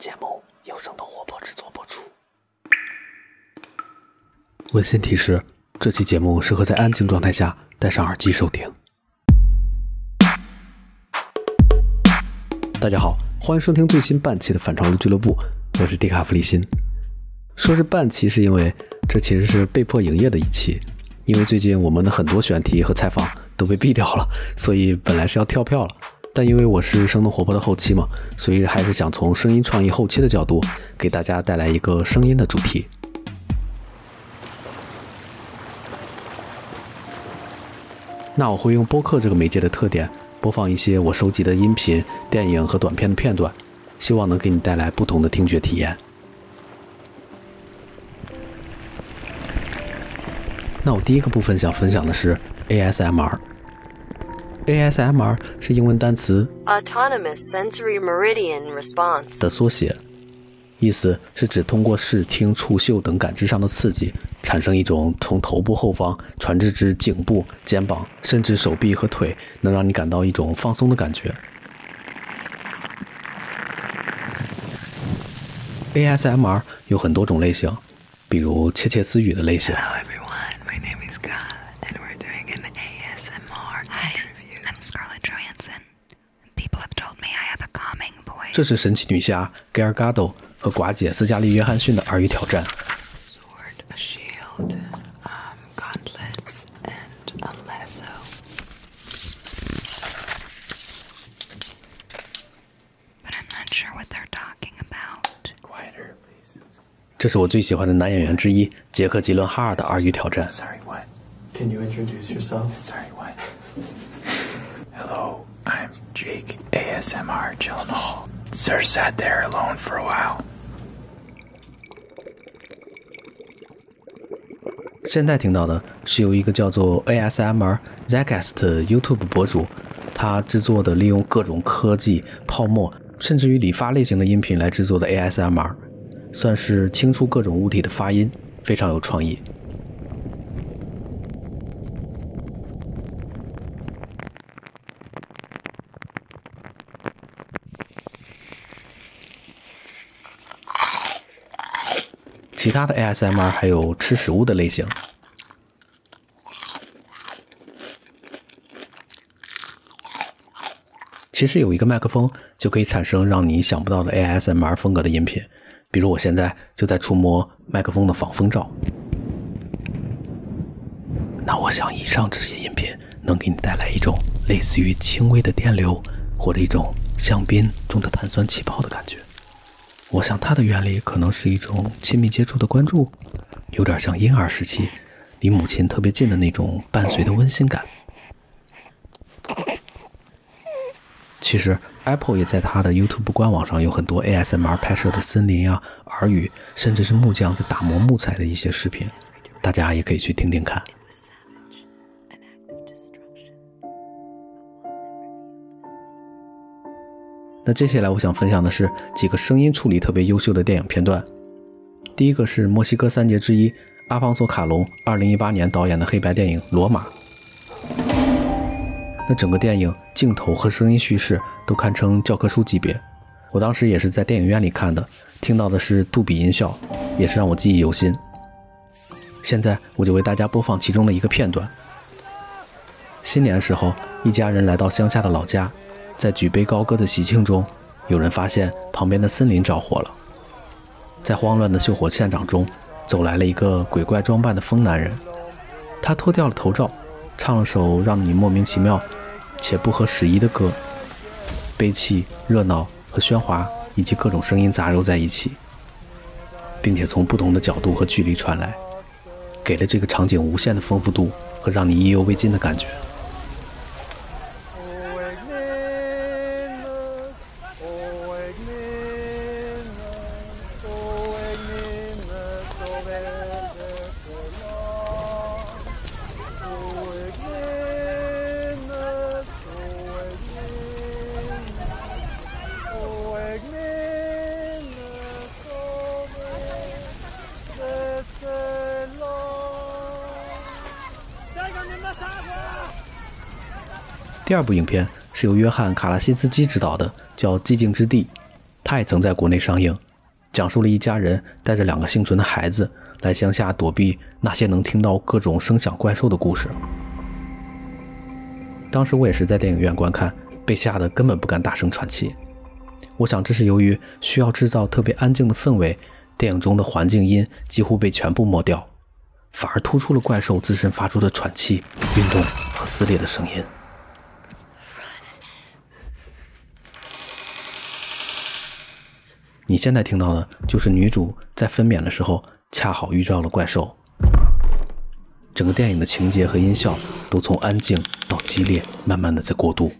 节目由生动活泼制作播出。温馨提示：这期节目适合在安静状态下戴上耳机收听。大家好，欢迎收听最新半期的反潮流俱乐部，我是迪卡弗里辛。说是半期，是因为这其实是被迫营业的一期，因为最近我们的很多选题和采访都被毙掉了，所以本来是要跳票了。但因为我是生动活泼的后期嘛，所以还是想从声音创意后期的角度，给大家带来一个声音的主题。那我会用播客这个媒介的特点，播放一些我收集的音频、电影和短片的片段，希望能给你带来不同的听觉体验。那我第一个部分想分享的是 ASMR。ASMR 是英文单词 Autonomous Sensory Meridian Response 的缩写，意思是指通过视听触嗅等感知上的刺激，产生一种从头部后方传至至颈部、肩膀，甚至手臂和腿，能让你感到一种放松的感觉。ASMR 有很多种类型，比如窃窃私语的类型。这是神奇女侠 Gal Gadot 和寡姐斯嘉丽·约翰逊的耳语挑战。这是我最喜欢的男演员之一杰克·吉伦哈尔的耳语挑战。Jake ASMR Gyllenhaal. Sir sat there alone for a while. 现在听到的是由一个叫做 ASMR Zagast YouTube 博主，他制作的利用各种科技、泡沫，甚至于理发类型的音频来制作的 ASMR，算是清除各种物体的发音，非常有创意。其他的 ASMR 还有吃食物的类型。其实有一个麦克风就可以产生让你想不到的 ASMR 风格的音频，比如我现在就在触摸麦克风的防风罩。那我想以上这些音频能给你带来一种类似于轻微的电流或者一种香槟中的碳酸气泡的感觉。我想它的原理可能是一种亲密接触的关注，有点像婴儿时期离母亲特别近的那种伴随的温馨感。其实，Apple 也在它的 YouTube 官网上有很多 ASMR 拍摄的森林啊、耳语，甚至是木匠在打磨木材的一些视频，大家也可以去听听看。那接下来我想分享的是几个声音处理特别优秀的电影片段。第一个是墨西哥三杰之一阿方索卡隆2018年导演的黑白电影《罗马》。那整个电影镜头和声音叙事都堪称教科书级别。我当时也是在电影院里看的，听到的是杜比音效，也是让我记忆犹新。现在我就为大家播放其中的一个片段。新年时候，一家人来到乡下的老家。在举杯高歌的喜庆中，有人发现旁边的森林着火了。在慌乱的救火现场中，走来了一个鬼怪装扮的疯男人。他脱掉了头罩，唱了首让你莫名其妙且不合时宜的歌。悲泣、热闹和喧哗以及各种声音杂糅在一起，并且从不同的角度和距离传来，给了这个场景无限的丰富度和让你意犹未尽的感觉。第二部影片是由约翰·卡拉辛斯基执导的，叫《寂静之地》，它也曾在国内上映，讲述了一家人带着两个幸存的孩子来乡下躲避那些能听到各种声响怪兽的故事。当时我也是在电影院观看，被吓得根本不敢大声喘气。我想这是由于需要制造特别安静的氛围，电影中的环境音几乎被全部抹掉，反而突出了怪兽自身发出的喘气、运动和撕裂的声音。你现在听到的就是女主在分娩的时候恰好遇到了怪兽。整个电影的情节和音效都从安静到激烈，慢慢的在过渡。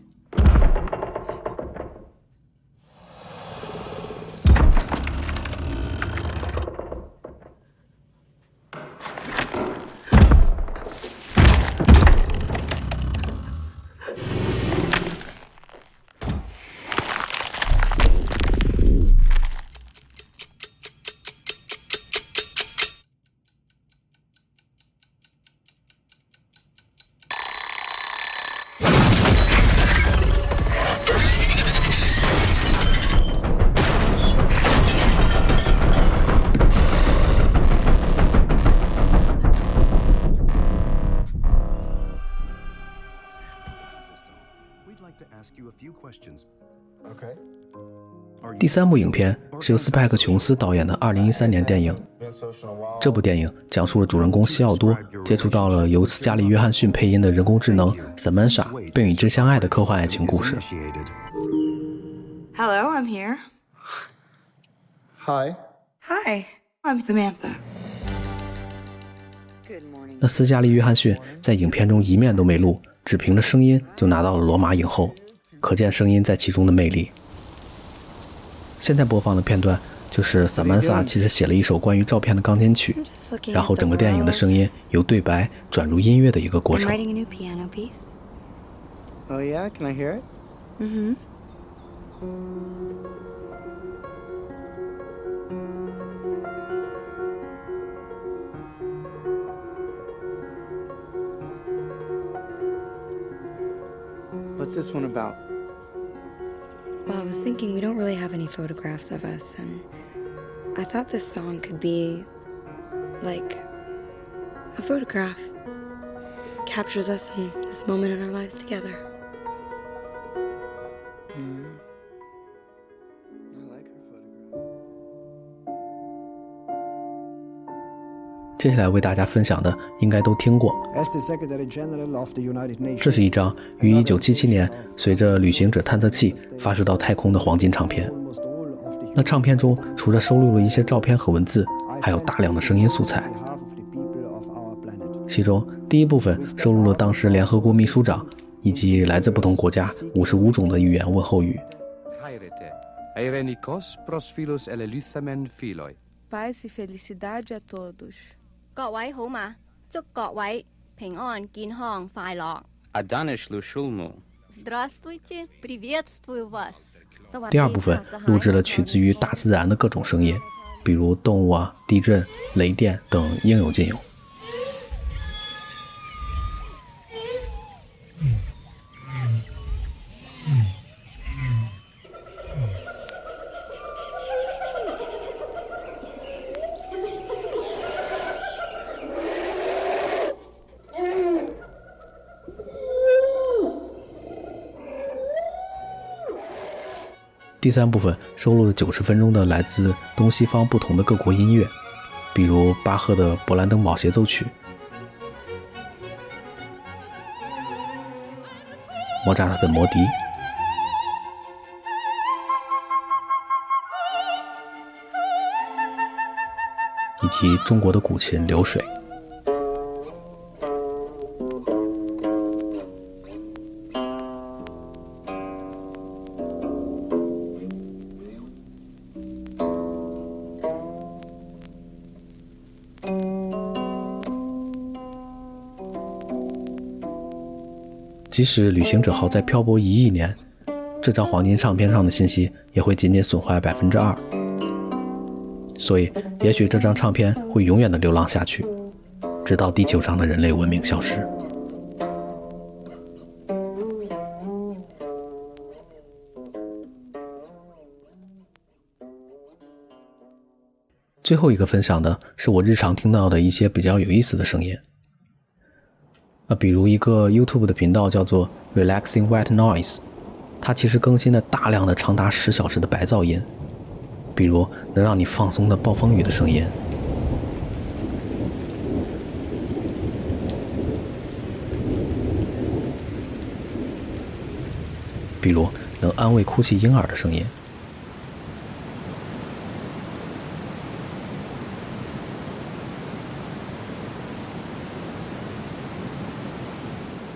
第三部影片是由斯派克·琼斯导演的2013年电影。这部电影讲述了主人公西奥多接触到了由斯嘉丽·约翰逊配音的人工智能 Samantha，并与之相爱的科幻爱情故事。Hello, I'm here. Hi. Hi, I'm Samantha. Good morning. 那斯嘉丽·约翰逊在影片中一面都没露，只凭着声音就拿到了罗马影后，可见声音在其中的魅力。现在播放的片段就是萨曼萨其实写了一首关于照片的钢琴曲，然后整个电影的声音由对白转入音乐的一个过 I'm 程。 writing a new piano piece. Oh yeah, can I hear it? Mm-hmm. What's this one about? Well, I was thinking we don't really have any photographs of us, and I thought this song could be like a photograph. Captures us in this moment in our lives together. 接下来为大家分享的应该都听过。这是一张于1977年随着旅行者探测器发射到太空的黄金唱片。那唱片中除了收录了一些照片和文字，还有大量的声音素材。其中第一部分收录了当时联合国秘书长以及来自不同国家55种的语言问候语。各位好嘛，祝各位平安、健康、快乐。第二部分录制了取自于大自然的各种声音，比如动物啊、地震、雷电等，应有尽有。第三部分收录了九十分钟的来自东西方不同的各国音乐，比如巴赫的《勃兰登堡协奏曲》、莫扎特的《魔笛》，以及中国的古琴《流水》。即使旅行者号在漂泊一亿年，这张黄金唱片上的信息也会仅仅损坏百分之二。所以，也许这张唱片会永远的流浪下去，直到地球上的人类文明消失。最后一个分享的是我日常听到的一些比较有意思的声音。啊，比如一个 YouTube 的频道叫做 Relaxing White Noise，它其实更新了大量的长达十小时的白噪音，比如能让你放松的暴风雨的声音，比如能安慰哭泣婴儿的声音。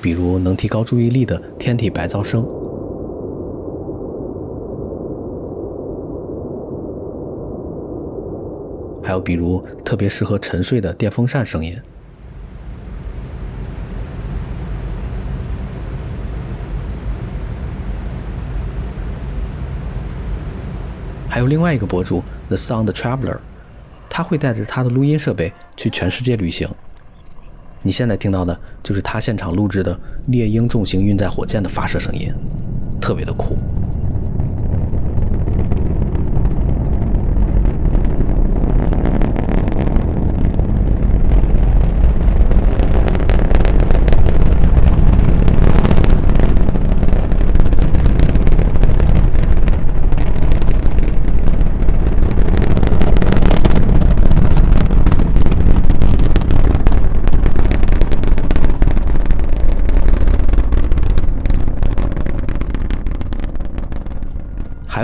比如能提高注意力的天体白噪声，还有比如特别适合沉睡的电风扇声音。还有另外一个博主 The Sound Traveler，他会带着他的录音设备去全世界旅行。你现在听到的就是他现场录制的猎鹰重型运载火箭的发射声音，特别的酷。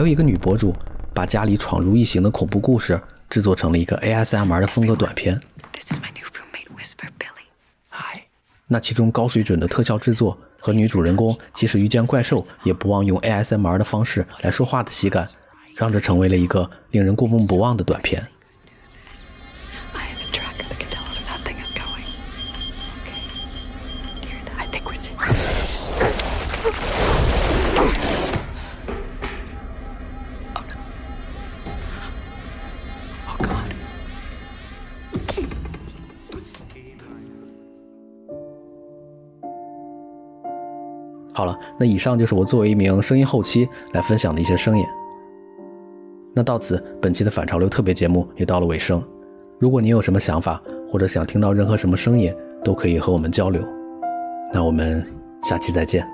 有一个女博主把家里闯入异形的恐怖故事制作成了一个 ASMR 的风格短片。嗨，那其中高水准的特效制作和女主人公即使遇见怪兽也不忘用 ASMR 的方式来说话的喜感，让这成为了一个令人过目不忘的短片。那以上就是我作为一名声音后期来分享的一些声音。那到此，本期的反潮流特别节目也到了尾声。如果你有什么想法，或者想听到任何什么声音，都可以和我们交流。那我们下期再见。